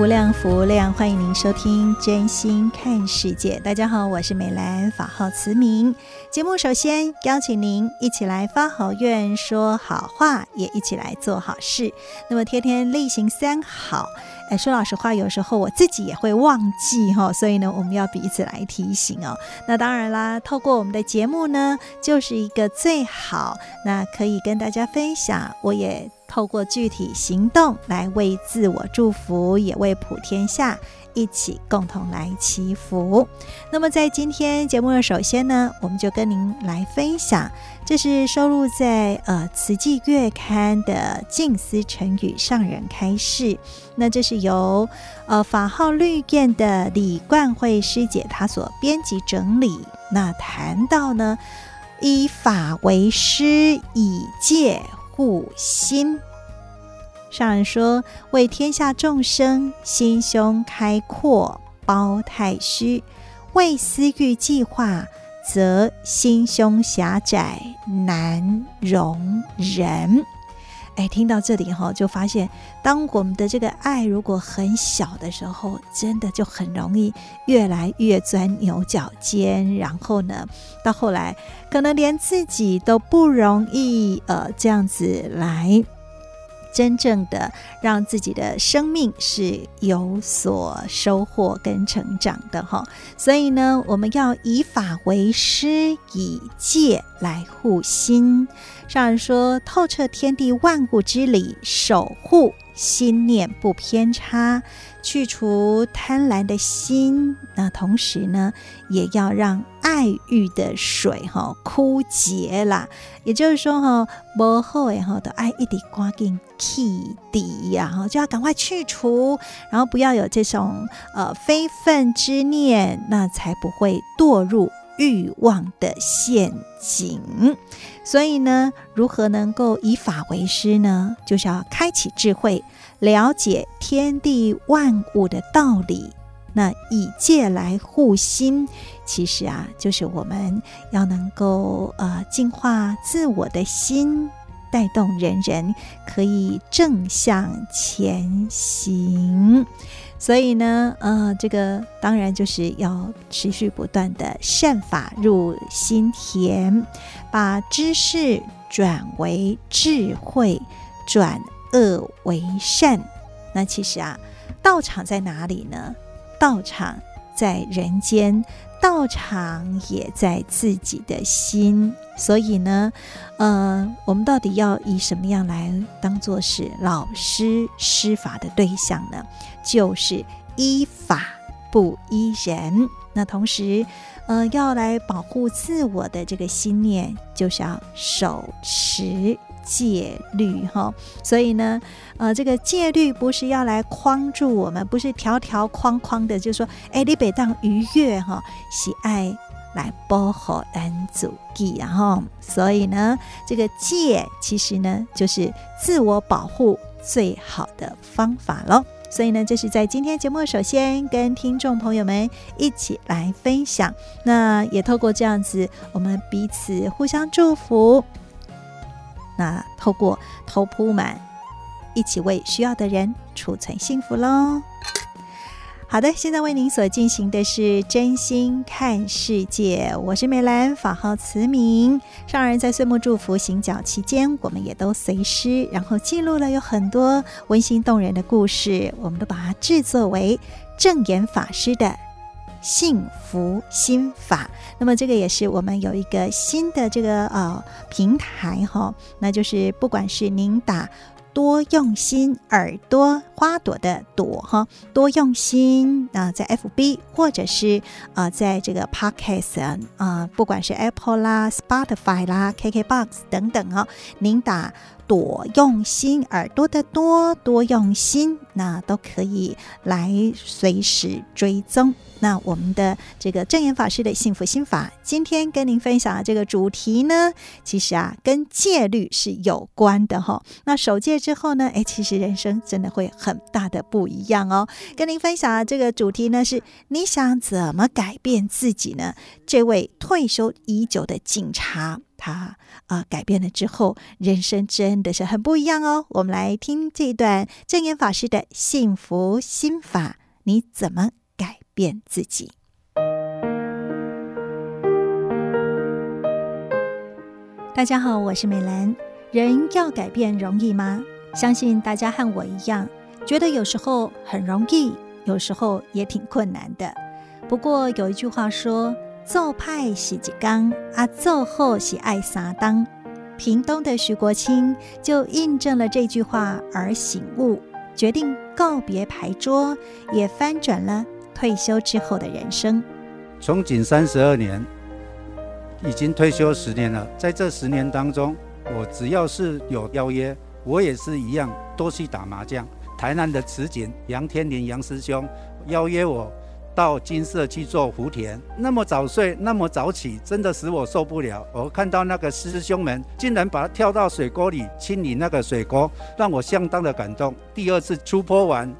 无量福量，欢迎您收听《真心看世界》。大家好，我是美兰，法号慈明。节目首先邀请您一起来发好愿、说好话，也一起来做好事。那么天天例行三好，哎，说老实话，有时候我自己也会忘记哈，所以呢，我们要彼此来提醒哦。那当然啦，透过我们的节目呢，就是一个最好，那可以跟大家分享。我也。透过具体行动来为自我祝福，也为普天下一起共同来祈福。那么在今天节目的首先呢，我们就跟您来分享，这是收录在呃《慈济月刊》的静思成语上人开示。那这是由呃法号绿燕的李冠慧师姐她所编辑整理。那谈到呢，以法为师，以戒。护心，上人说：为天下众生心胸开阔，包太虚；为私欲计划，则心胸狭窄，难容人。哎，听到这里以后，就发现，当我们的这个爱如果很小的时候，真的就很容易越来越钻牛角尖，然后呢，到后来可能连自己都不容易呃这样子来。真正的让自己的生命是有所收获跟成长的哈，所以呢，我们要以法为师，以戒来护心。上人说，透彻天地万物之理，守护心念不偏差。去除贪婪的心，那同时呢，也要让爱欲的水哈枯竭啦。也就是说哈，不好诶哈，的爱一滴刮进气底呀哈，就要赶快去除，然后不要有这种呃非分之念，那才不会堕入欲望的陷阱。所以呢，如何能够以法为师呢？就是要开启智慧。了解天地万物的道理，那以戒来护心，其实啊，就是我们要能够呃净化自我的心，带动人人可以正向前行。所以呢，呃，这个当然就是要持续不断的善法入心田，把知识转为智慧，转。恶为善，那其实啊，道场在哪里呢？道场在人间，道场也在自己的心。所以呢，呃，我们到底要以什么样来当做是老师施法的对象呢？就是依法不依人。那同时，呃，要来保护自我的这个心念，就是要守持。戒律哈，所以呢，呃，这个戒律不是要来框住我们，不是条条框框的，就是说，哎，你别当愉悦哈，喜爱来保护咱自己，然后，所以呢，这个戒其实呢，就是自我保护最好的方法喽。所以呢，这是在今天节目首先跟听众朋友们一起来分享，那也透过这样子，我们彼此互相祝福。那透过头铺满，一起为需要的人储存幸福喽。好的，现在为您所进行的是真心看世界，我是美兰，法号慈明。上人在岁末祝福行脚期间，我们也都随师，然后记录了有很多温馨动人的故事，我们都把它制作为证言法师的幸福心法。那么这个也是我们有一个新的这个呃平台哈，那就是不管是您打。多用心，耳朵花朵的朵哈，多用心啊，在 FB 或者是啊，在这个 Podcast 啊，不管是 Apple 啦、Spotify 啦、KKBox 等等啊，您打。多用心，耳朵的多多用心，那都可以来随时追踪。那我们的这个证严法师的幸福心法，今天跟您分享的这个主题呢，其实啊，跟戒律是有关的哈。那守戒之后呢，哎，其实人生真的会很大的不一样哦。跟您分享的这个主题呢，是你想怎么改变自己呢？这位退休已久的警察。他啊、改变了之后，人生真的是很不一样哦。我们来听这一段证严法师的幸福心法，你怎么改变自己？大家好，我是美兰。人要改变容易吗？相信大家和我一样，觉得有时候很容易，有时候也挺困难的。不过有一句话说。做派是一工，啊，做好是爱三当。屏东的徐国清就印证了这句话而醒悟，决定告别牌桌，也翻转了退休之后的人生。从警三十二年，已经退休十年了。在这十年当中，我只要是有邀约，我也是一样都去打麻将。台南的慈警杨天林杨师兄邀约我。到金色去做福田，那么早睡，那么早起，真的使我受不了。我看到那个师兄们竟然把他跳到水沟里清理那个水沟，让我相当的感动。第二次出坡完，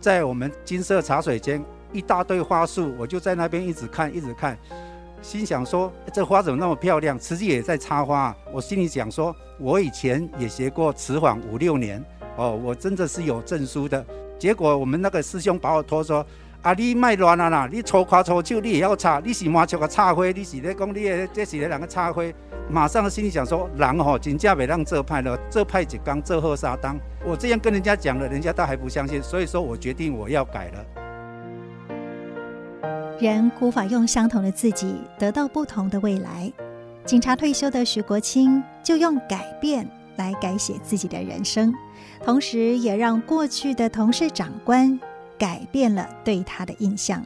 在我们金色茶水间，一大堆花束，我就在那边一直看，一直看，心想说这花怎么那么漂亮？慈济也在插花，我心里想说，我以前也学过瓷坊五六年，哦，我真的是有证书的。结果我们那个师兄把我拖说。啊！你卖乱啊啦！你粗夸粗手，你也要插，你是麻雀个插花，你是咧讲你的，这是咧人个插花。马上心里想说，人吼真正袂让这派了，这派一工，做好三当。我这样跟人家讲了，人家倒还不相信，所以说我决定我要改了。人无法用相同的自己得到不同的未来。警察退休的徐国清就用改变来改写自己的人生，同时也让过去的同事长官。改变了对他的印象。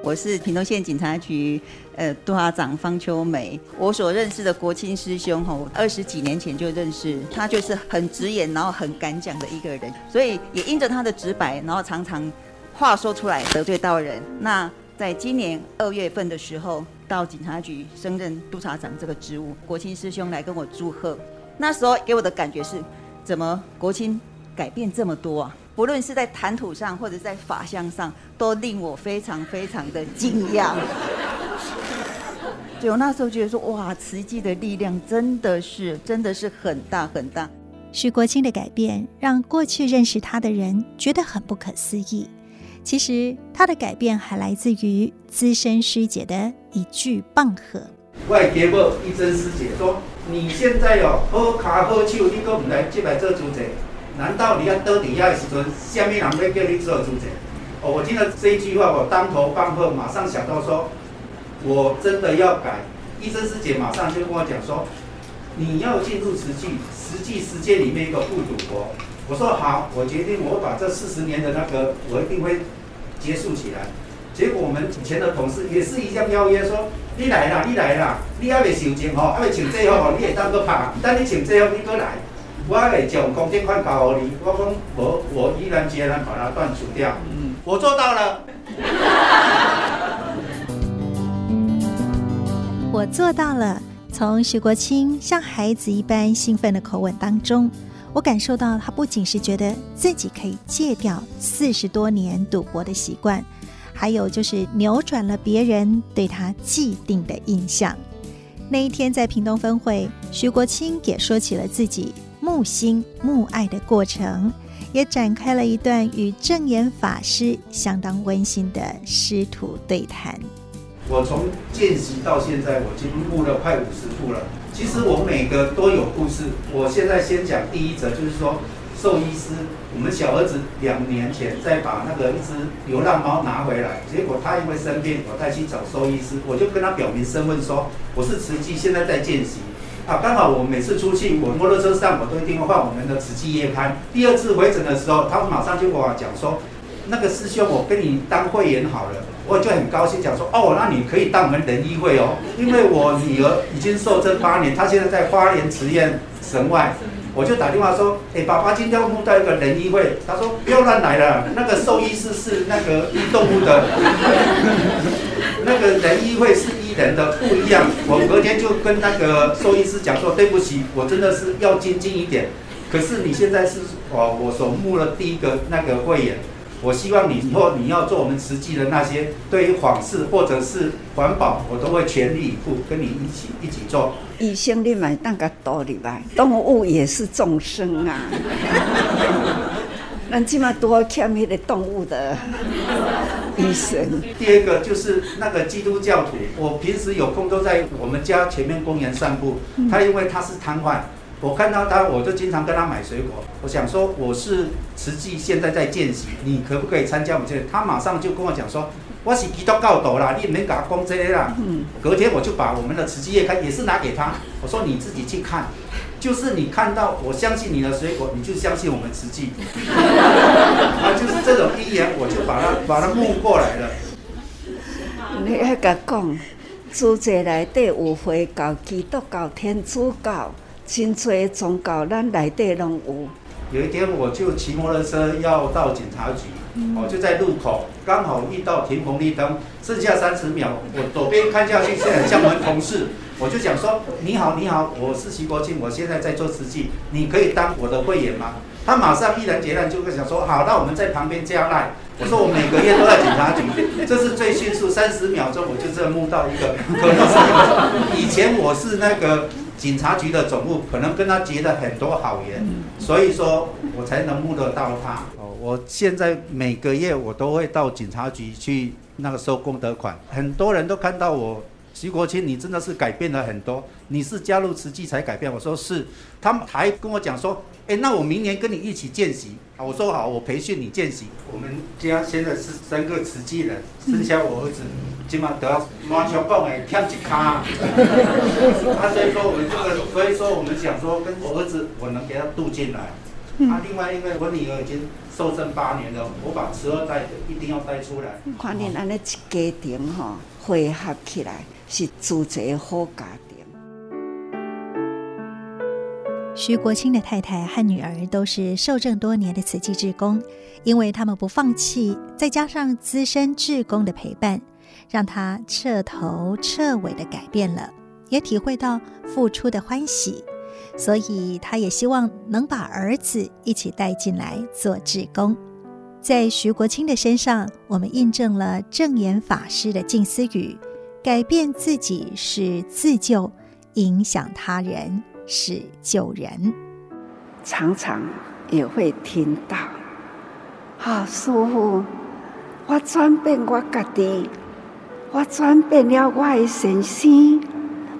我是屏东县警察局呃督察长方秋梅。我所认识的国清师兄吼，二十几年前就认识他，就是很直言，然后很敢讲的一个人。所以也因着他的直白，然后常常话说出来得罪到人。那在今年二月份的时候，到警察局升任督察长这个职务，国清师兄来跟我祝贺。那时候给我的感觉是，怎么国清改变这么多啊？不论是在谈吐上，或者在法相上，都令我非常非常的惊讶。就我那时候觉得说，哇，慈济的力量真的是真的是很大很大。徐国清的改变让过去认识他的人觉得很不可思议。其实他的改变还来自于资深师姐的一句棒喝。外给我一真师姐说：“你现在有喝卡喝酒，你都唔来进来做主者。”难道你要得底下的时阵，下面人要叫你做主者？哦，我听到这一句话，我当头棒喝，马上想到说，我真的要改。医生师姐马上就跟我讲说，你要进入实际实际世界里面一个不赌博。我说好，我决定，我把这四十年的那个，我一定会结束起来。结果我们以前的同事也是一样邀约说，你来啦，你来啦，你还没收钱哦，还没请最后哦，你也当个拍，等你请最后你过来。我会将公积款交给你，我讲我我依然决然把它断除掉。嗯，我做到了。我做到了。从徐国清像孩子一般兴奋的口吻当中，我感受到他不仅是觉得自己可以戒掉四十多年赌博的习惯，还有就是扭转了别人对他既定的印象。那一天在屏东分会，徐国清也说起了自己。慕心慕爱的过程，也展开了一段与证严法师相当温馨的师徒对谈。我从见习到现在，我已经录了快五十步了。其实我每个都有故事。我现在先讲第一则，就是说，兽医师，我们小儿子两年前再把那个一只流浪猫拿回来，结果他因为生病，我带去找兽医师，我就跟他表明身份说，我是慈济，现在在见习。啊，刚好我每次出去，我摩托车上我都一定会换我们的慈济夜刊。第二次回诊的时候，他马上就跟我讲说，那个师兄，我跟你当会员好了。我就很高兴讲说，哦，那你可以当我们仁医会哦，因为我女儿已经受这八年，她现在在花莲慈院神外。我就打电话说，哎，爸爸今天要募到一个仁医会，他说不要乱来了，那个兽医师是那个动物的，那个仁医会是人的，不一样。我隔天就跟那个兽医师讲说，对不起，我真的是要精进一点。可是你现在是哦，我所募的第一个那个会员，我希望你以后你要做我们实际的那些，对于访视或者是环保，我都会全力以赴跟你一起一起做。医生，你买那个道理吧，动物也是众生啊。那起码多欠那个动物的医生。第二个就是那个基督教徒，我平时有空都在我们家前面公园散步。他因为他是瘫痪，我看到他，我就经常跟他买水果。我想说我是慈济，现在在见习，你可不可以参加我们这？他马上就跟我讲说。我是基督教徒啦，你也没给他讲这些啦。嗯。隔天我就把我们的慈济月刊也是拿给他，我说你自己去看，就是你看到我相信你的水果，你就相信我们慈济。啊，就是这种一言，我就把他把他募过来了。你还敢讲，组织内底有回教、基督教、天主教，真侪宗教，咱内底拢有。有一天我就骑摩托车要到警察局。哦，就在路口，刚好遇到停红绿灯，剩下三十秒，我左边看下去，是很像我们同事，我就讲说：“你好，你好，我是徐国庆，我现在在做慈济，你可以当我的会员吗？”他马上毅然决然就会想说：“好，那我们在旁边加赖。”我说：“我每个月都在警察局，这是最迅速，三十 秒钟我就这募到一个。可能是以前我是那个警察局的总务，可能跟他结了很多好缘，所以说我才能募得到他。”哦我现在每个月我都会到警察局去那个收功德款，很多人都看到我徐国清，你真的是改变了很多。你是加入慈济才改变？我说是，他们还跟我讲说，哎，那我明年跟你一起见习。我说好，我培训你见习。我们家现在是三个慈济人，剩下我儿子今晚得马上讲哎，跳一卡。他所以说我们这个，所以说我们想说跟我儿子，我能给他渡进来。啊，另外因为我女儿已经。受证八年了，我把慈二代的一定要带出来。看你安尼一家庭哈，汇合起来是组织好家庭。徐国清的太太和女儿都是受证多年的慈济志工，因为他们不放弃，再加上资深志工的陪伴，让他彻头彻尾的改变了，也体会到付出的欢喜。所以，他也希望能把儿子一起带进来做志工。在徐国清的身上，我们印证了证言法师的静思语：改变自己是自救，影响他人是救人。常常也会听到，好，师父，我转变我家己，我转变了我的先生，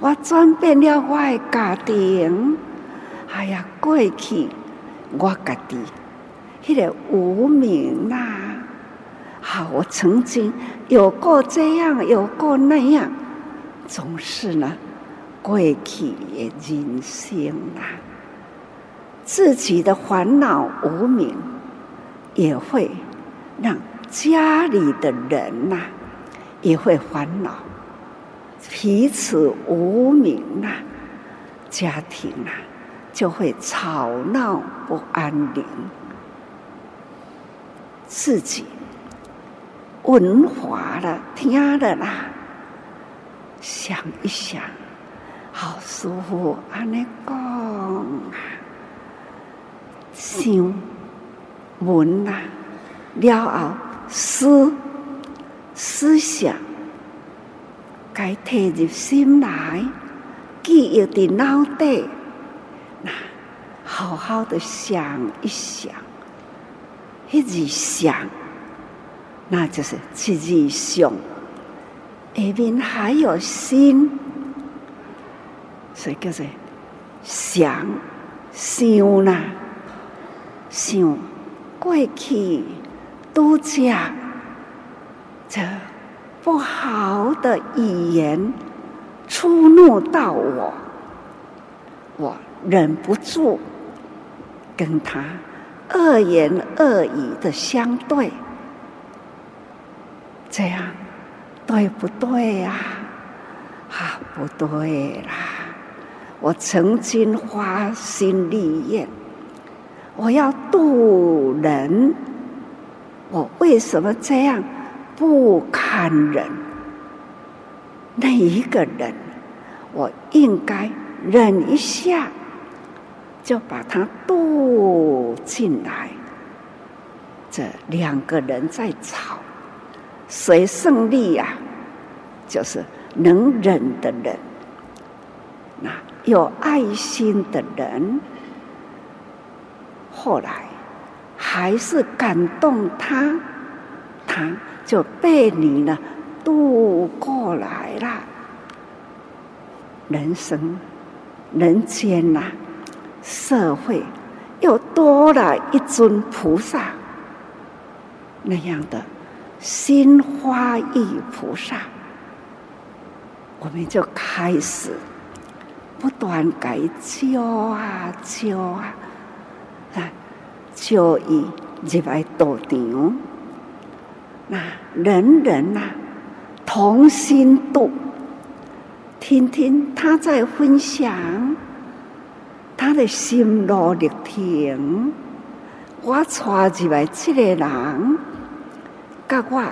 我转变了我的家庭。哎呀，过去我家己，迄个无名呐，好，我曾经有过这样，有过那样，总是呢，过去的人生呐，自己的烦恼无明，也会让家里的人呐，也会烦恼，彼此无明呐，家庭呐。就会吵闹不安宁，自己闻法了，听的啦，想一想，好舒服。安尼讲啊，想闻啦，了后思思想，该提入心来，记忆的脑袋。那好好的想一想，一直想，那就是自己想。下面还有心，所以叫做想、想啦。想过去都讲这不好的语言触怒到我，我忍不住跟他恶言恶语的相对，这样对不对呀？啊，不对啦！我曾经发心立愿，我要渡人，我为什么这样不堪忍？那一个人，我应该忍一下，就把他渡进来。这两个人在吵，谁胜利呀？就是。能忍的人，那有爱心的人，后来还是感动他，他就被你呢渡过来了。人生、人间呐、社会又多了一尊菩萨，那样的心花意菩萨。我们就开始不断改教啊教啊，啊教伊入来道场，那人人呐、同心度，听听他在分享他的心路历程，我带入来这个人，甲我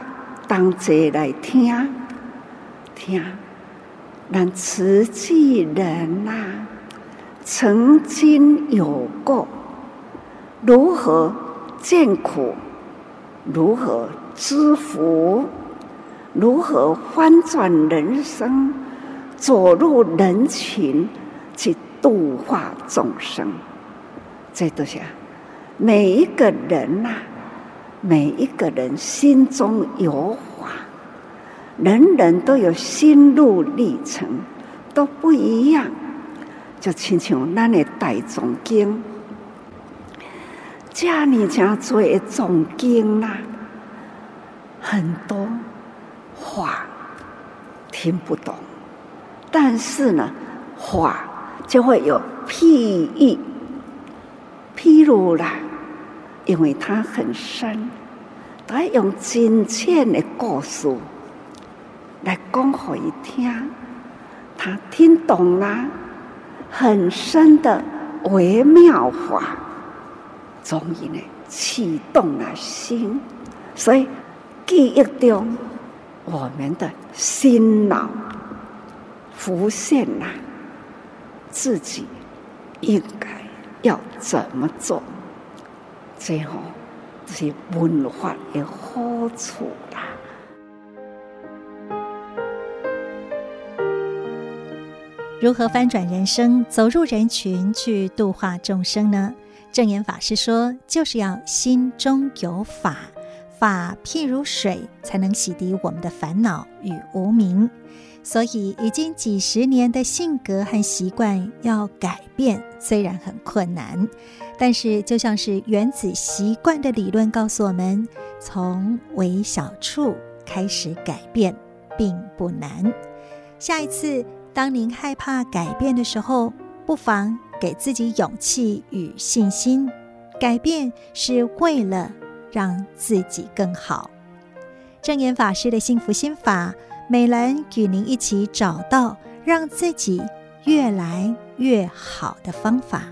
同齐来听听。但慈济人呐、啊，曾经有过如何见苦，如何知福，如何翻转人生，走入人群去度化众生。这都是每一个人呐、啊，每一个人心中有。人人都有心路历程，都不一样。就亲像咱的大众经，家里家做的众经啦，很多话听不懂，但是呢，话就会有譬喻，譬如啦，因为它很深，他用真切的故事。来讲给他听，他听懂了很深的微妙法，终于呢启动了心，所以记忆中我们的心脑浮现了自己应该要怎么做，最后是文化的好处啦。如何翻转人生，走入人群去度化众生呢？证严法师说，就是要心中有法，法譬如水，才能洗涤我们的烦恼与无明。所以，已经几十年的性格和习惯要改变，虽然很困难，但是就像是原子习惯的理论告诉我们，从微小处开始改变，并不难。下一次。当您害怕改变的时候，不妨给自己勇气与信心。改变是为了让自己更好。证严法师的幸福心法，美兰与您一起找到让自己越来越好的方法。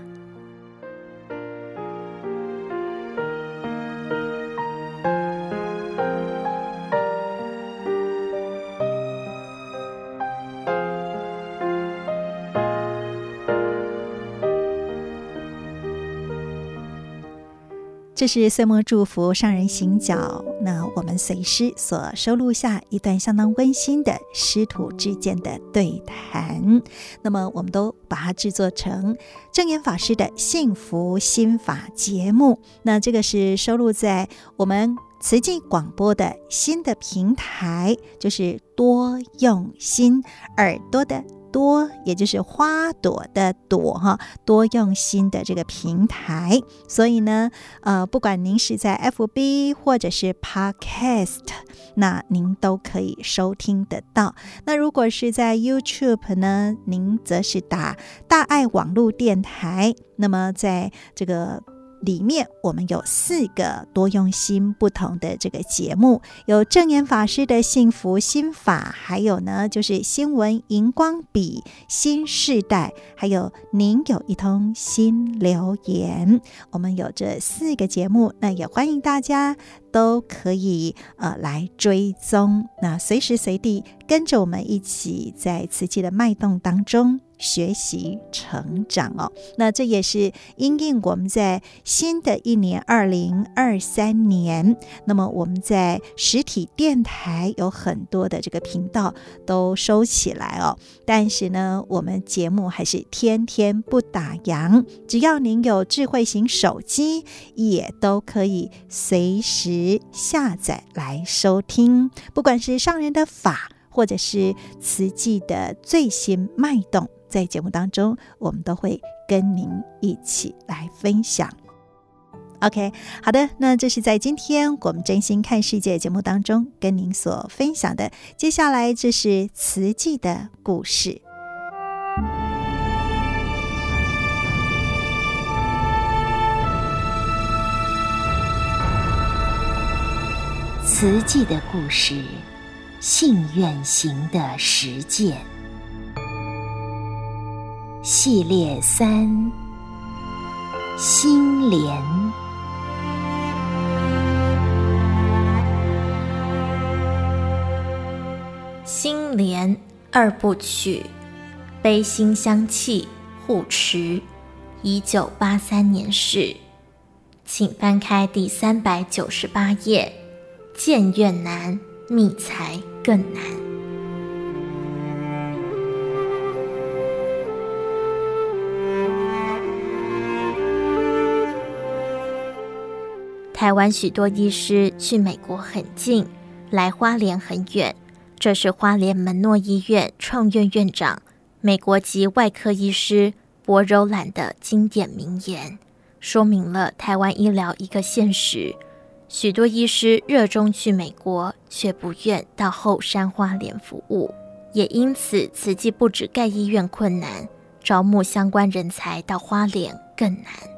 这是岁末祝福上人行脚，那我们随师所收录下一段相当温馨的师徒之间的对谈，那么我们都把它制作成正言法师的幸福心法节目。那这个是收录在我们慈济广播的新的平台，就是多用心耳朵的。多，也就是花朵的朵哈，多用心的这个平台。所以呢，呃，不管您是在 FB 或者是 Podcast，那您都可以收听得到。那如果是在 YouTube 呢，您则是打大爱网络电台。那么在这个。里面我们有四个多用心不同的这个节目，有证严法师的幸福心法，还有呢就是新闻荧光笔新世代，还有您有一通新留言。我们有这四个节目，那也欢迎大家都可以呃来追踪，那随时随地跟着我们一起在瓷器的脉动当中。学习成长哦，那这也是因应我们在新的一年二零二三年，那么我们在实体电台有很多的这个频道都收起来哦，但是呢，我们节目还是天天不打烊，只要您有智慧型手机，也都可以随时下载来收听，不管是上人的法，或者是慈济的最新脉动。在节目当中，我们都会跟您一起来分享。OK，好的，那这是在今天我们真心看世界节目当中跟您所分享的。接下来，这是慈济的故事。慈济的故事，信愿行的实践。系列三：心莲。心莲二部曲，悲心相契护持，一九八三年事，请翻开第三百九十八页。建院难，觅才更难。台湾许多医师去美国很近，来花莲很远。这是花莲门诺医院创院院长、美国籍外科医师博柔兰的经典名言，说明了台湾医疗一个现实：许多医师热衷去美国，却不愿到后山花莲服务。也因此，慈济不止盖医院困难，招募相关人才到花莲更难。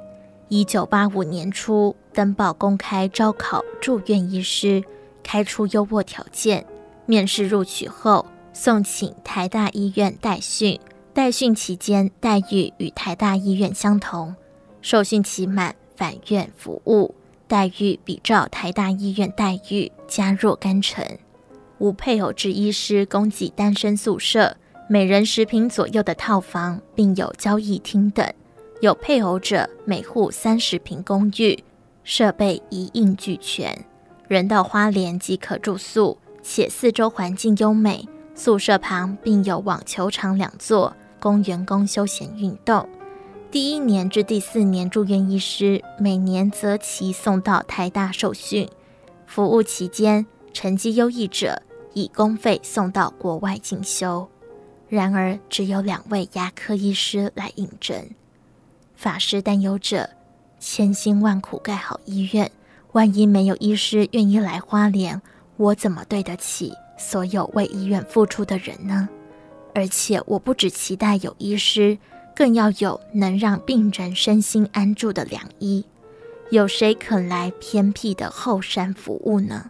一九八五年初，登报公开招考住院医师，开出优渥条件。面试录取后，送请台大医院代训。代训期间，待遇与台大医院相同。受训期满，返院服务，待遇比照台大医院待遇，加若干成。无配偶之医师供给单身宿舍，每人十坪左右的套房，并有交易厅等。有配偶者，每户三十平公寓，设备一应俱全，人到花莲即可住宿，且四周环境优美。宿舍旁并有网球场两座，供员工休闲运动。第一年至第四年住院医师，每年择期送到台大受训。服务期间，成绩优异者以公费送到国外进修。然而，只有两位牙科医师来应征。法师担忧着，千辛万苦盖好医院，万一没有医师愿意来花莲，我怎么对得起所有为医院付出的人呢？而且我不只期待有医师，更要有能让病人身心安住的良医。有谁肯来偏僻的后山服务呢？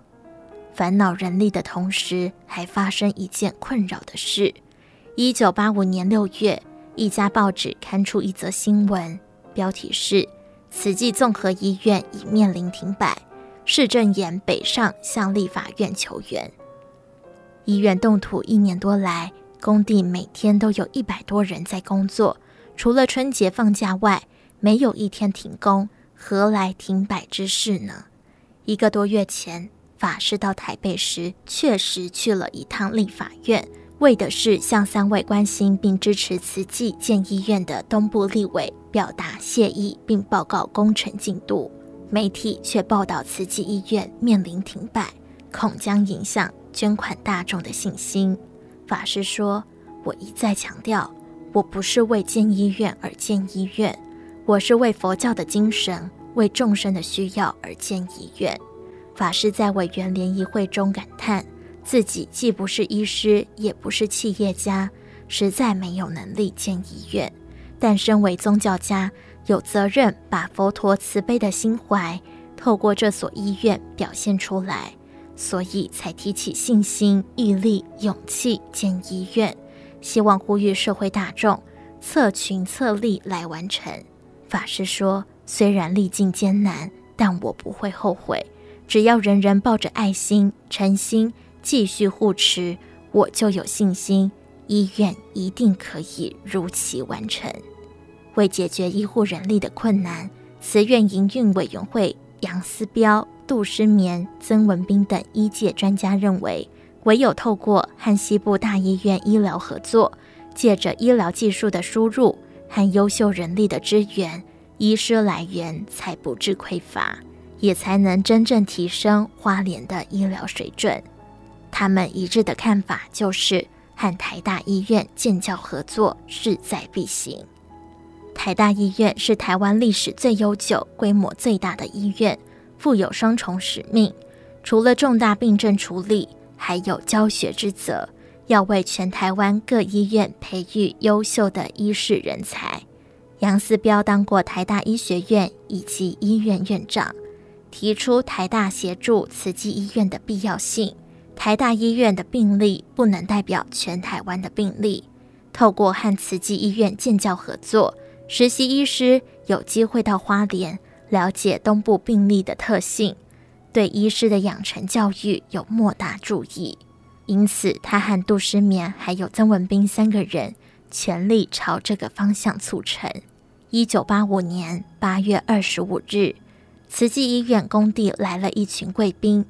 烦恼人力的同时，还发生一件困扰的事。一九八五年六月。一家报纸刊出一则新闻，标题是“慈济综合医院已面临停摆，市政言北上向立法院求援”。医院动土一年多来，工地每天都有一百多人在工作，除了春节放假外，没有一天停工，何来停摆之事呢？一个多月前，法师到台北时，确实去了一趟立法院。为的是向三位关心并支持慈济建医院的东部立委表达谢意，并报告工程进度。媒体却报道慈济医院面临停摆，恐将影响捐款大众的信心。法师说：“我一再强调，我不是为建医院而建医院，我是为佛教的精神、为众生的需要而建医院。法师在委员联谊会中感叹，自己既不是医师，也不是企业家，实在没有能力建医院。但身为宗教家，有责任把佛陀慈悲的心怀透过这所医院表现出来，所以才提起信心、毅力、勇气建医院，希望呼吁社会大众策群策力来完成。法师说：“虽然历尽艰难，但我不会后悔。只要人人抱着爱心、诚心继续护持，我就有信心。”医院一定可以如期完成。为解决医护人力的困难，慈院营运委员会杨思标、杜诗眠、曾文彬等医界专家认为，唯有透过和西部大医院医疗合作，借着医疗技术的输入和优秀人力的支援，医师来源才不致匮乏，也才能真正提升花莲的医疗水准。他们一致的看法就是。和台大医院建教合作势在必行。台大医院是台湾历史最悠久、规模最大的医院，负有双重使命：除了重大病症处理，还有教学之责，要为全台湾各医院培育优秀的医事人才。杨思标当过台大医学院以及医院院长，提出台大协助慈济医院的必要性。台大医院的病例不能代表全台湾的病例。透过和慈济医院建教合作，实习医师有机会到花莲了解东部病例的特性，对医师的养成教育有莫大助益。因此，他和杜诗眠还有曾文彬三个人全力朝这个方向促成。一九八五年八月二十五日，慈济医院工地来了一群贵宾。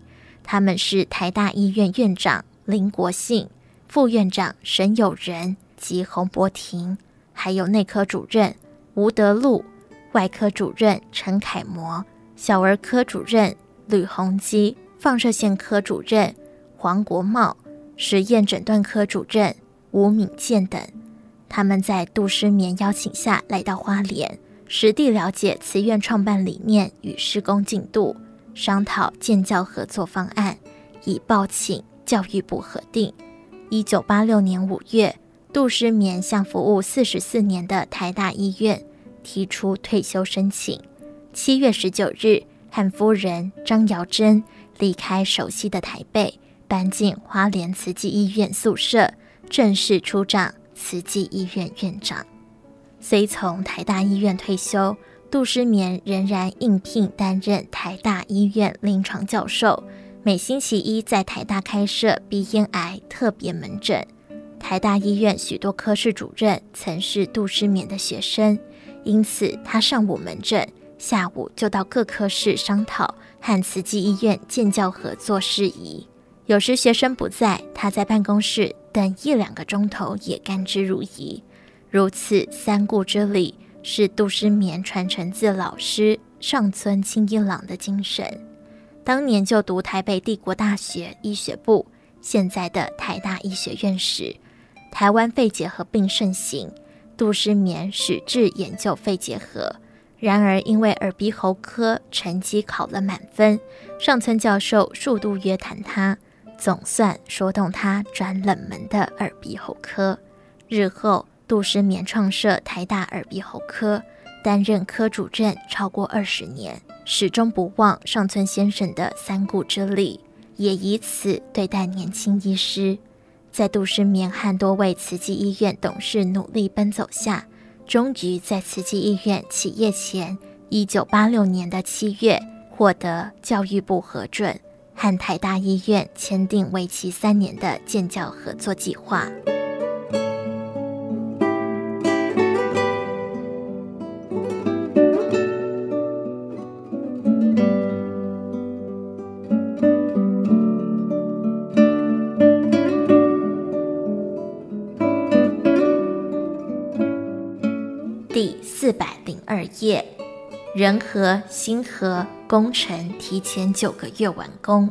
他们是台大医院院长林国信、副院长沈友仁及洪伯庭，还有内科主任吴德禄、外科主任陈楷模、小儿科主任吕鸿基、放射线科主任黄国茂、实验诊断科主任吴敏健等。他们在杜诗眠邀请下来到花莲，实地了解慈院创办理念与施工进度。商讨建教合作方案，已报请教育部核定。一九八六年五月，杜诗眠向服务四十四年的台大医院提出退休申请。七月十九日，和夫人张瑶珍离开熟悉的台北，搬进花莲慈济医院宿舍，正式出掌慈济医院院长。虽从台大医院退休。杜诗眠仍然应聘担任台大医院临床教授，每星期一在台大开设鼻咽癌特别门诊。台大医院许多科室主任曾是杜诗眠的学生，因此他上午门诊，下午就到各科室商讨和慈济医院建教合作事宜。有时学生不在，他在办公室等一两个钟头也甘之如饴。如此三顾之礼。是杜诗眠传承自老师上村清一郎的精神。当年就读台北帝国大学医学部，现在的台大医学院时，台湾肺结核病盛行，杜诗眠矢志研究肺结核。然而因为耳鼻喉科成绩考了满分，上村教授数度约谈他，总算说动他转冷门的耳鼻喉科。日后。杜诗眠创设台大耳鼻喉科，担任科主任超过二十年，始终不忘上村先生的三顾之礼，也以此对待年轻医师。在杜诗眠和多位慈济医院董事努力奔走下，终于在慈济医院起业前一九八六年的七月获得教育部核准，和台大医院签订为期三年的建教合作计划。四百零二页。仁和星河工程提前九个月完工。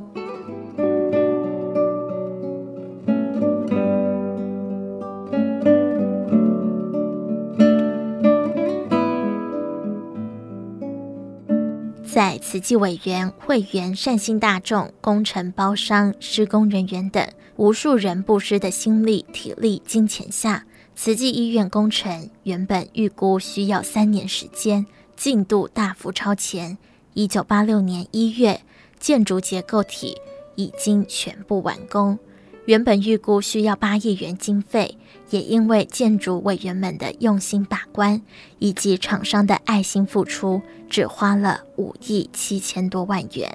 在慈济委员会员善心大众工程包商施工人员等无数人不知的心力体力金钱下慈济医院工程原本预估需要三年时间，进度大幅超前。一九八六年一月，建筑结构体已经全部完工。原本预估需要八亿元经费，也因为建筑委员们的用心把关，以及厂商的爱心付出，只花了五亿七千多万元。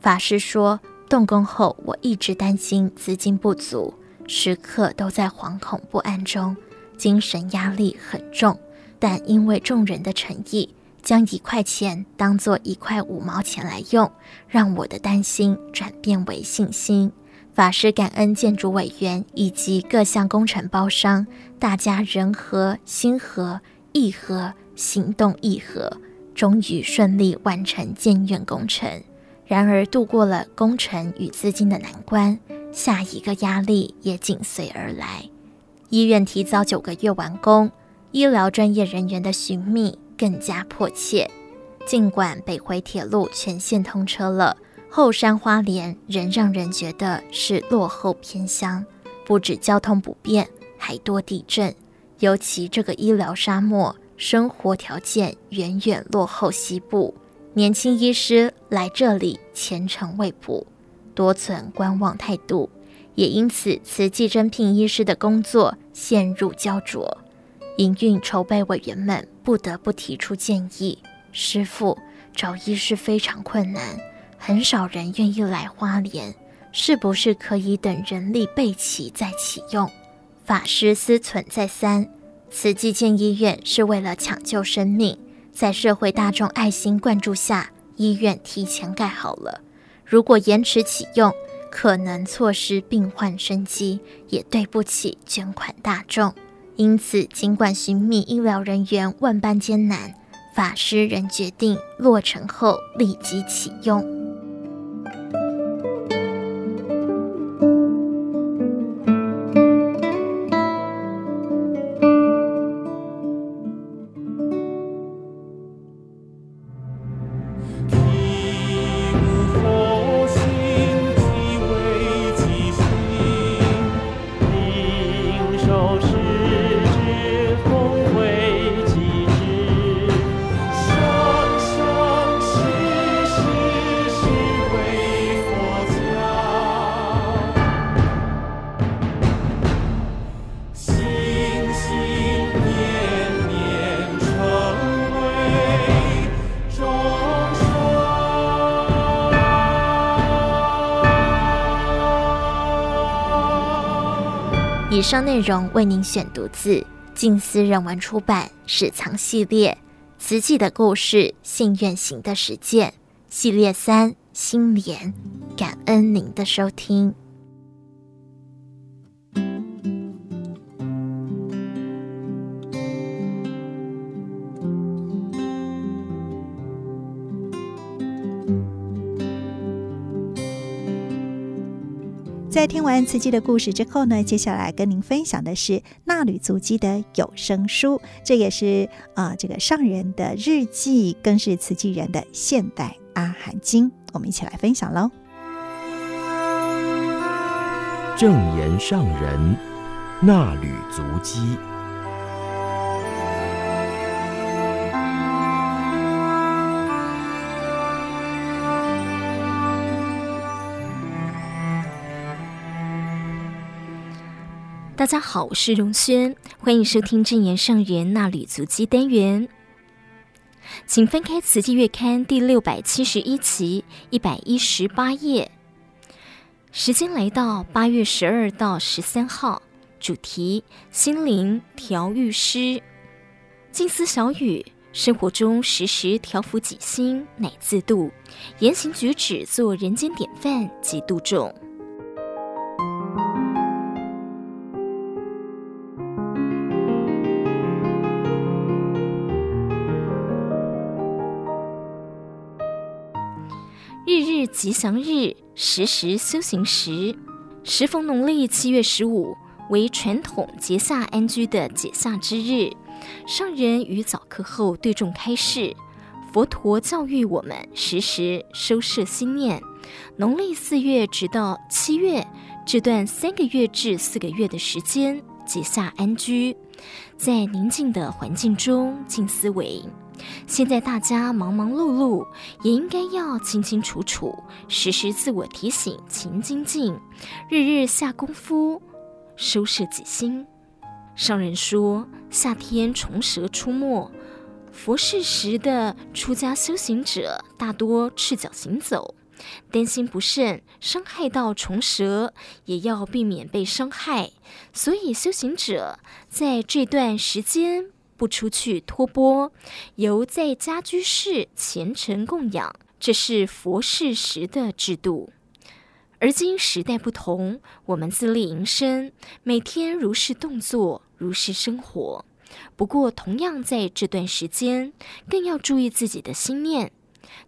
法师说，动工后我一直担心资金不足，时刻都在惶恐不安中，精神压力很重。但因为众人的诚意，将一块钱当作一块五毛钱来用，让我的担心转变为信心。法师感恩建筑委员以及各项工程包商，大家人和心和意和，行动意和，终于顺利完成建院工程。然而度过了工程与资金的难关，下一个压力也紧随而来。医院提早九个月完工，医疗专业人员的寻觅更加迫切。尽管北回铁路全线通车了。后山花莲仍让人觉得是落后偏乡，不止交通不便，还多地震。尤其这个医疗沙漠，生活条件远远落后西部。年轻医师来这里前程未卜，多存观望态度，也因此慈济征聘医师的工作陷入焦灼。营运筹备委员们不得不提出建议：师父，找医师非常困难。很少人愿意来花莲，是不是可以等人力备齐再启用？法师思忖再三，慈济建医院是为了抢救生命，在社会大众爱心灌注下，医院提前盖好了。如果延迟启用，可能错失病患生机，也对不起捐款大众。因此，尽管寻觅医疗人员万般艰难，法师仍决定落成后立即启用。以上内容为您选读自近思人文出版《史藏系列：瓷器的故事，信愿行的实践》系列三《心莲》，感恩您的收听。在听完慈济的故事之后呢，接下来跟您分享的是纳履足迹的有声书，这也是啊、这个上人的日记，更是慈济人的现代阿含经。我们一起来分享喽。正言上人纳履足迹。大家好，我是荣轩，欢迎收听证严上人衲履足迹单元。请翻开《慈济月刊》第六百七十一期一百一十八页。时间来到八月十二到十三号，主题：心灵调愈师。静思小语，生活中时时调伏己心，乃自度；言行举止做人间典范，即度众。日日吉祥日，时时修行时，时逢农历七月十五，为传统结夏安居的解夏之日。上人于早课后对众开示：佛陀教育我们时时收摄心念。农历四月直到七月这段三个月至四个月的时间，结下安居，在宁静的环境中静思维。现在大家忙忙碌碌，也应该要清清楚楚，时时自我提醒勤精进，日日下功夫，收摄己心。上人说，夏天虫蛇出没，佛事时的出家修行者大多赤脚行走，担心不慎伤害到虫蛇，也要避免被伤害，所以修行者在这段时间。不出去托钵，由在家居士虔诚供养，这是佛事时的制度。而今时代不同，我们自力营生，每天如是动作，如是生活。不过，同样在这段时间，更要注意自己的心念，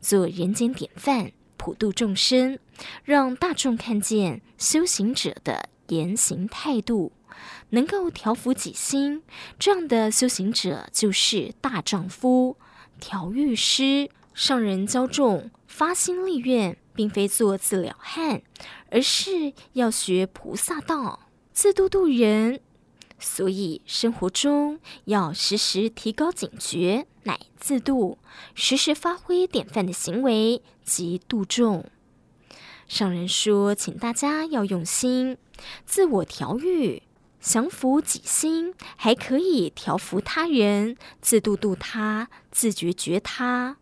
做人间典范，普度众生，让大众看见修行者的言行态度。能够调伏己心，这样的修行者就是大丈夫、调御师。上人教众发心立愿，并非做自了汉，而是要学菩萨道，自度度人。所以生活中要时时提高警觉，乃自度；时时发挥典范的行为，即度众。上人说，请大家要用心，自我调御。降伏己心，还可以调伏他人，自度度他，自觉觉他，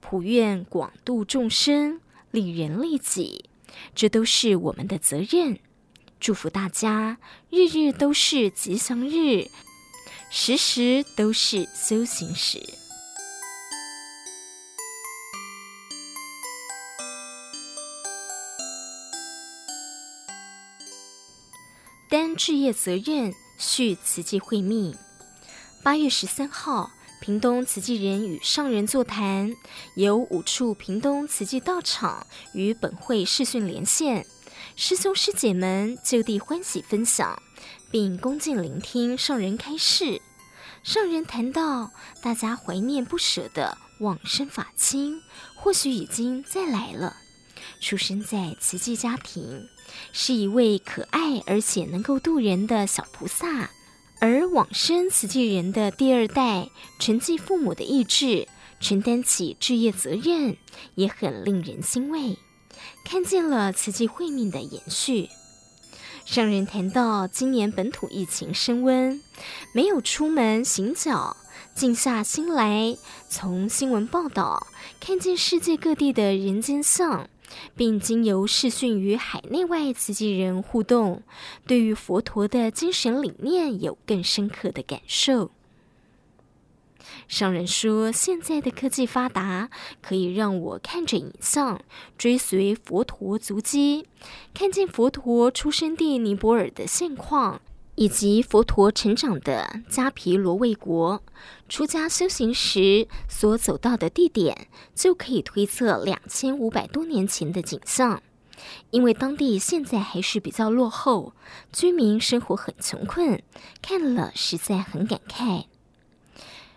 普愿广度众生，利人利己，这都是我们的责任。祝福大家，日日都是吉祥日，时时都是修行时。担置业责任，续慈济慧命。八月十三号，屏东慈济人与上人座谈，由五处屏东慈济道场与本会视讯连线，师兄师姐们就地欢喜分享，并恭敬聆听上人开示。上人谈到，大家怀念不舍的往生法亲，或许已经再来了。出生在慈济家庭，是一位可爱而且能够度人的小菩萨。而往生慈济人的第二代，承继父母的意志，承担起置业责任，也很令人欣慰。看见了慈济慧命的延续。上人谈到，今年本土疫情升温，没有出门行脚，静下心来，从新闻报道看见世界各地的人间相。并经由视讯与海内外慈济人互动，对于佛陀的精神理念有更深刻的感受。上人说，现在的科技发达，可以让我看着影像，追随佛陀足迹，看见佛陀出生地尼泊尔的现况。以及佛陀成长的迦毗罗卫国，出家修行时所走到的地点，就可以推测两千五百多年前的景象。因为当地现在还是比较落后，居民生活很穷困，看了实在很感慨。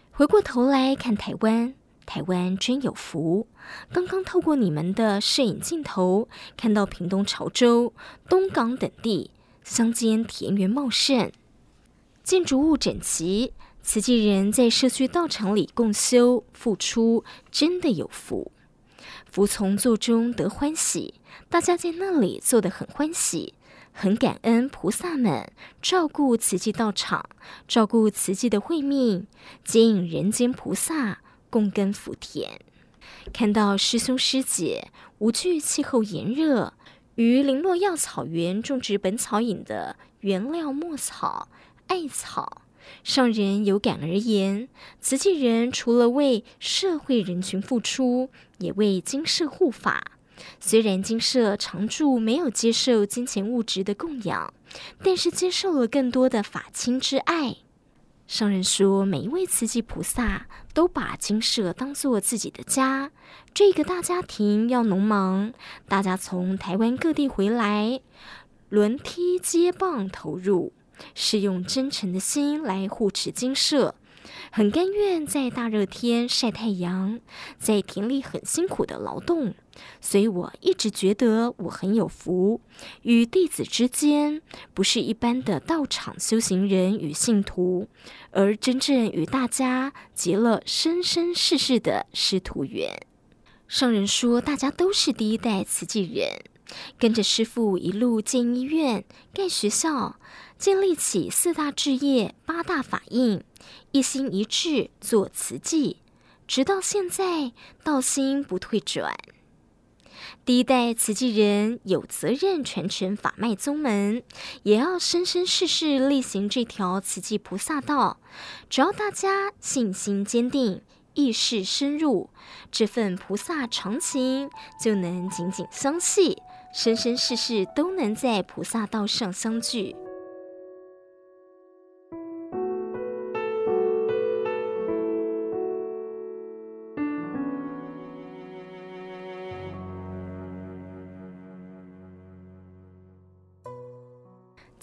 回过头来看台湾，台湾真有福。刚刚透过你们的摄影镜头，看到屏东潮州、东港等地。乡间田园茂盛，建筑物整齐，慈济人在社区道场里共修付出，真的有福。服从座中得欢喜，大家在那里做得很欢喜，很感恩菩萨们照顾慈济道场，照顾慈济的慧命，接引人间菩萨共耕福田。看到师兄师姐无惧气候炎热。于林洛药草园种植本草饮的原料墨草、艾草，上人有感而言：慈济人除了为社会人群付出，也为精舍护法。虽然精舍常住没有接受金钱物质的供养，但是接受了更多的法亲之爱。上人说，每一位慈济菩萨都把精舍当作自己的家。这个大家庭要农忙，大家从台湾各地回来，轮梯接棒投入，是用真诚的心来护持精舍，很甘愿在大热天晒太阳，在田里很辛苦的劳动，所以我一直觉得我很有福。与弟子之间，不是一般的道场修行人与信徒，而真正与大家结了生生世世的师徒缘。上人说，大家都是第一代慈济人，跟着师父一路建医院、盖学校，建立起四大志业、八大法印。一心一志做慈济，直到现在，道心不退转。第一代慈济人有责任传承法脉宗门，也要生生世世力行这条慈济菩萨道。只要大家信心坚定，意识深入，这份菩萨长情就能紧紧相系，生生世世都能在菩萨道上相聚。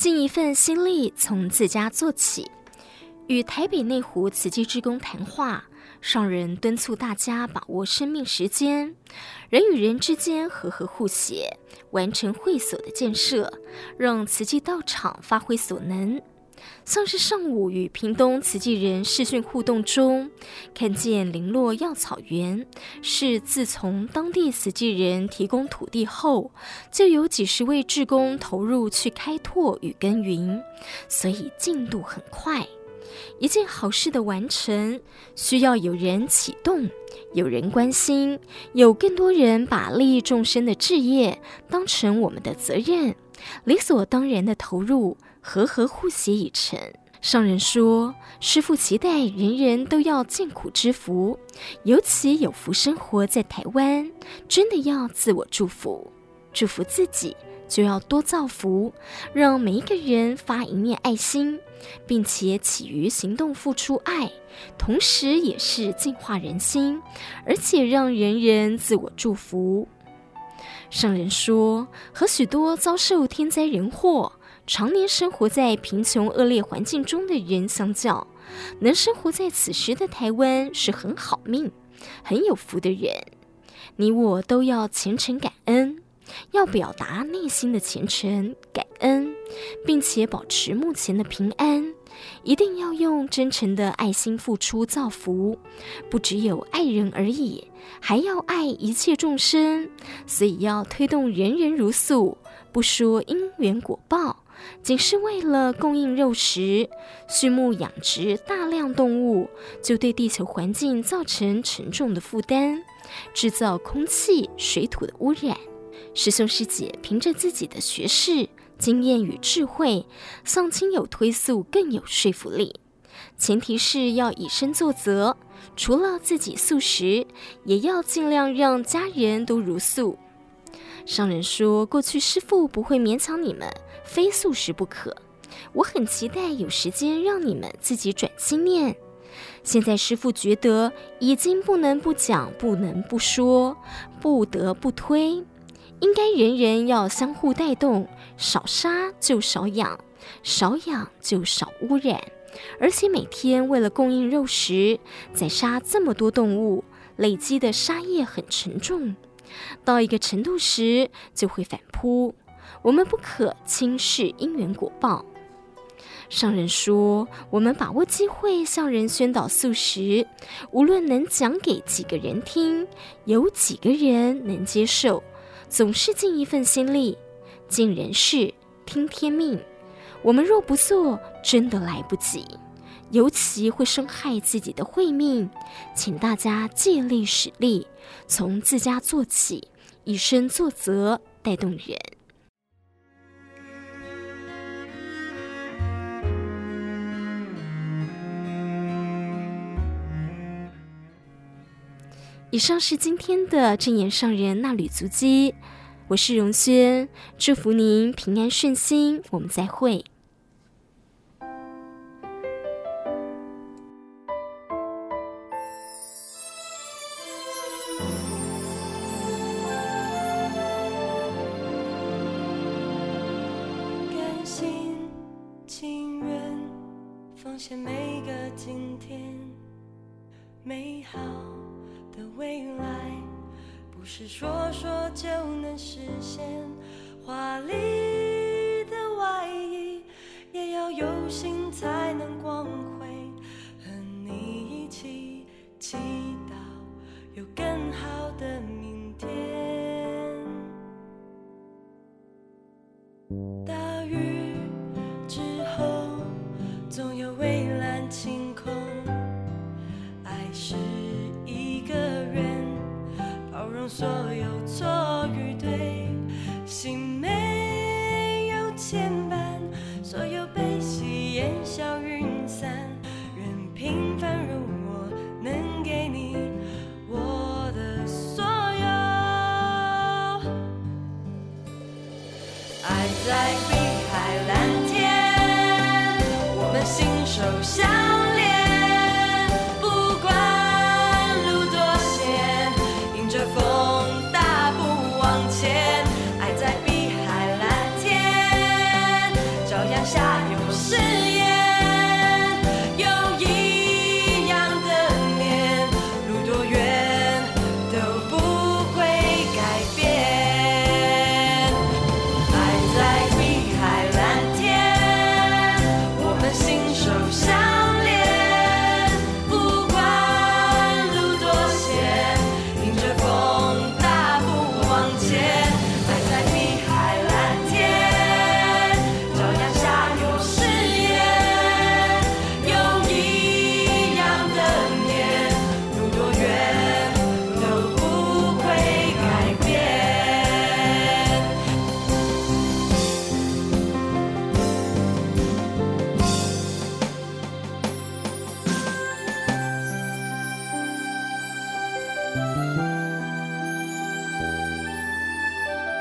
尽一份心力，从自家做起。与台北内湖慈济志工谈话，上人敦促大家把握生命时间，人与人之间和和互协，完成会所的建设，让慈济道场发挥所能。像是上午与屏东慈济人视讯互动中，看见林落药草园，是自从当地慈济人提供土地后，就有几十位志工投入去开拓与耕耘，所以进度很快。一件好事的完成，需要有人启动，有人关心，有更多人把利益众生的志业当成我们的责任，理所当然的投入。和和互协已成。上人说，师父期待人人都要见苦知福，尤其有福生活在台湾，真的要自我祝福，祝福自己就要多造福，让每一个人发一念爱心，并且起于行动付出爱，同时也是净化人心，而且让人人自我祝福。上人说，和许多遭受天灾人祸。常年生活在贫穷恶劣环境中的人相较，能生活在此时的台湾是很好命、很有福的人。你我都要虔诚感恩，要表达内心的虔诚感恩，并且保持目前的平安。一定要用真诚的爱心付出造福，不只有爱人而已，还要爱一切众生。所以要推动人人如素，不说因缘果报。仅是为了供应肉食，畜牧养殖大量动物，就对地球环境造成沉重的负担，制造空气、水土的污染。师兄师姐凭着自己的学识、经验与智慧，向亲友推诉更有说服力。前提是要以身作则，除了自己素食，也要尽量让家人都如素。上人说，过去师父不会勉强你们。非素食不可，我很期待有时间让你们自己转心念。现在师父觉得已经不能不讲，不能不说，不得不推，应该人人要相互带动，少杀就少养，少养就少污染。而且每天为了供应肉食，宰杀这么多动物，累积的杀业很沉重，到一个程度时就会反扑。我们不可轻视因缘果报。上人说，我们把握机会向人宣导素食，无论能讲给几个人听，有几个人能接受，总是尽一份心力，尽人事，听天命。我们若不做，真的来不及，尤其会伤害自己的慧命。请大家借力使力，从自家做起，以身作则，带动人。以上是今天的正言上人那履足迹，我是荣轩，祝福您平安顺心，我们再会。每个今天，美好的未来，不是说说就能实现。华丽的外衣，也要有心才能光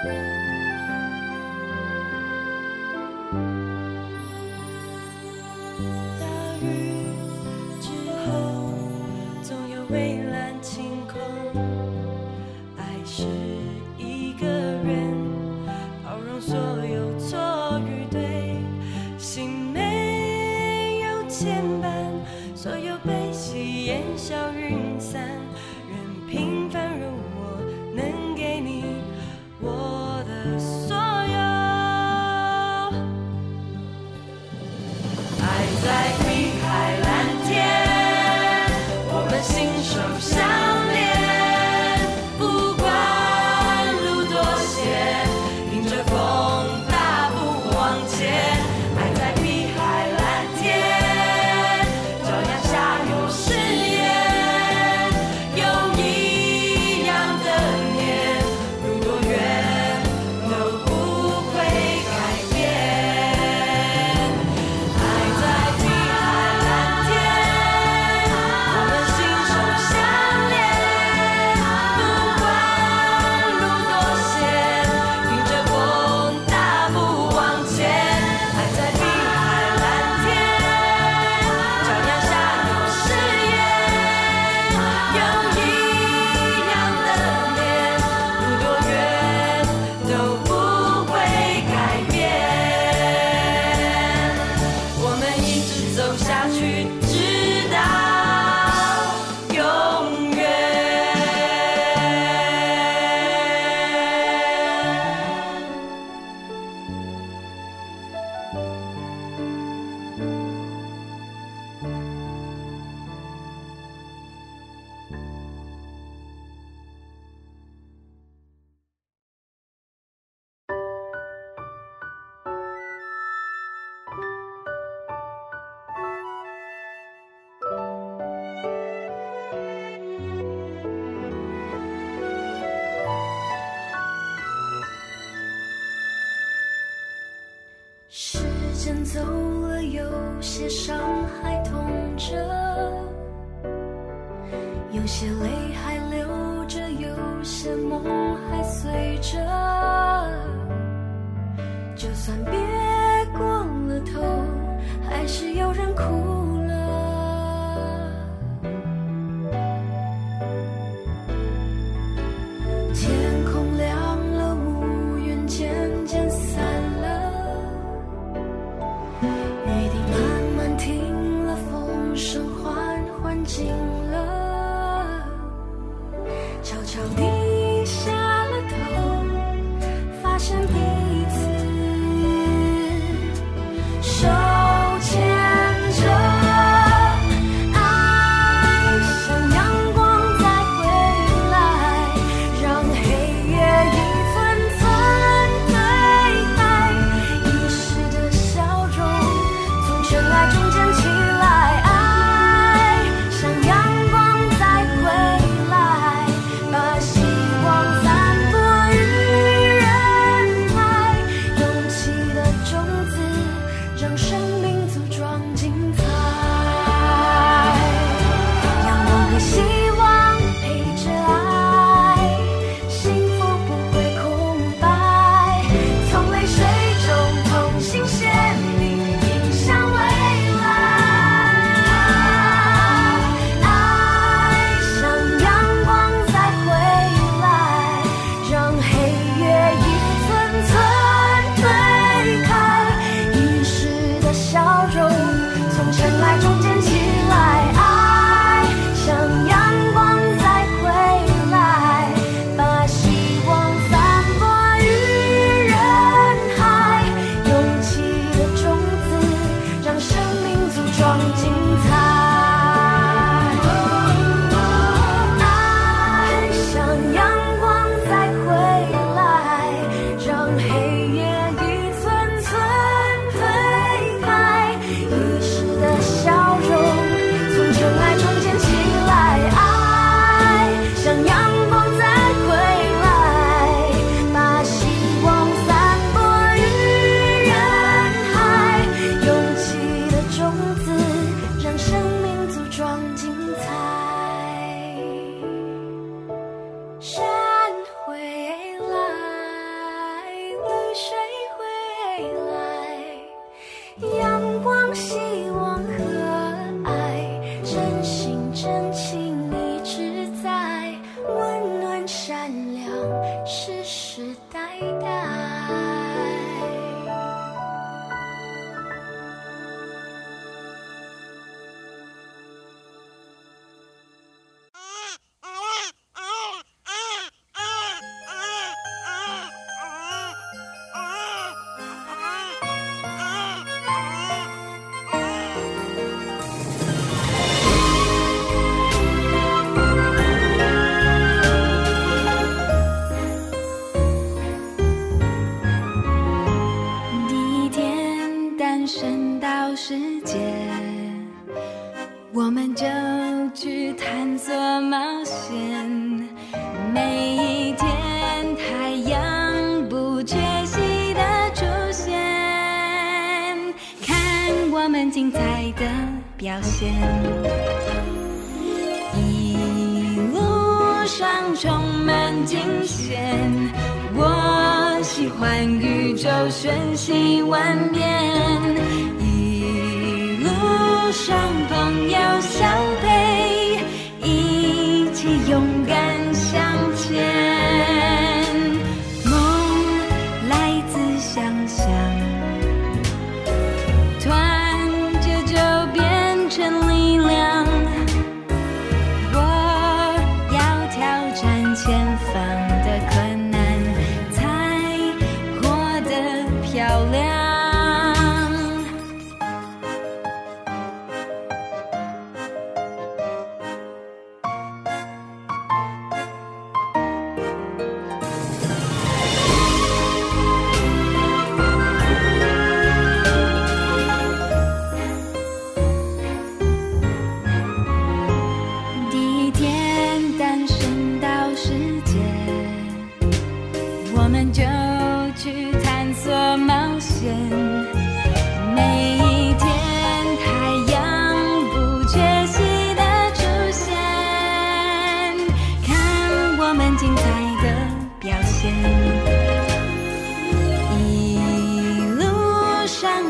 Música 走了有些伤还痛着有些泪还流着有些梦还随着。就算别过了头还是有人哭。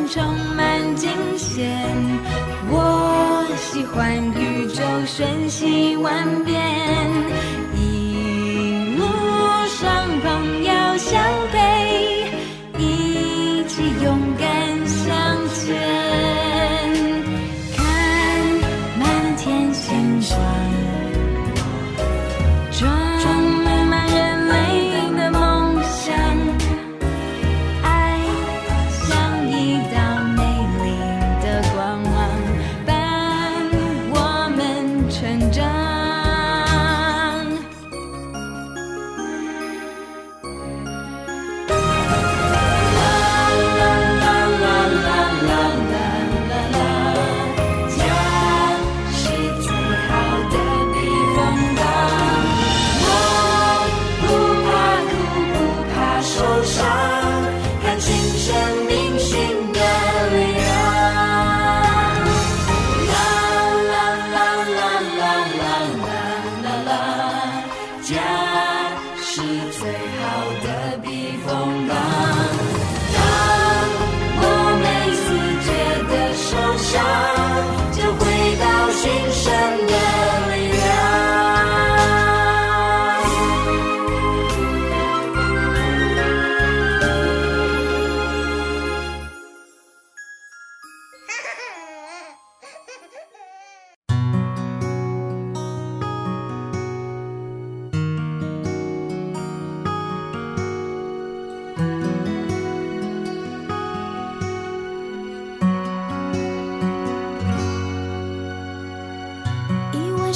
充满惊险我喜欢宇宙瞬息万变。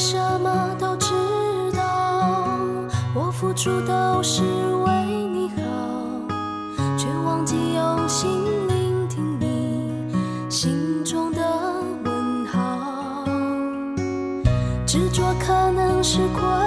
什么都知道，我付出都是为你好，却忘记用心聆听你心中的问好。执着可能是过。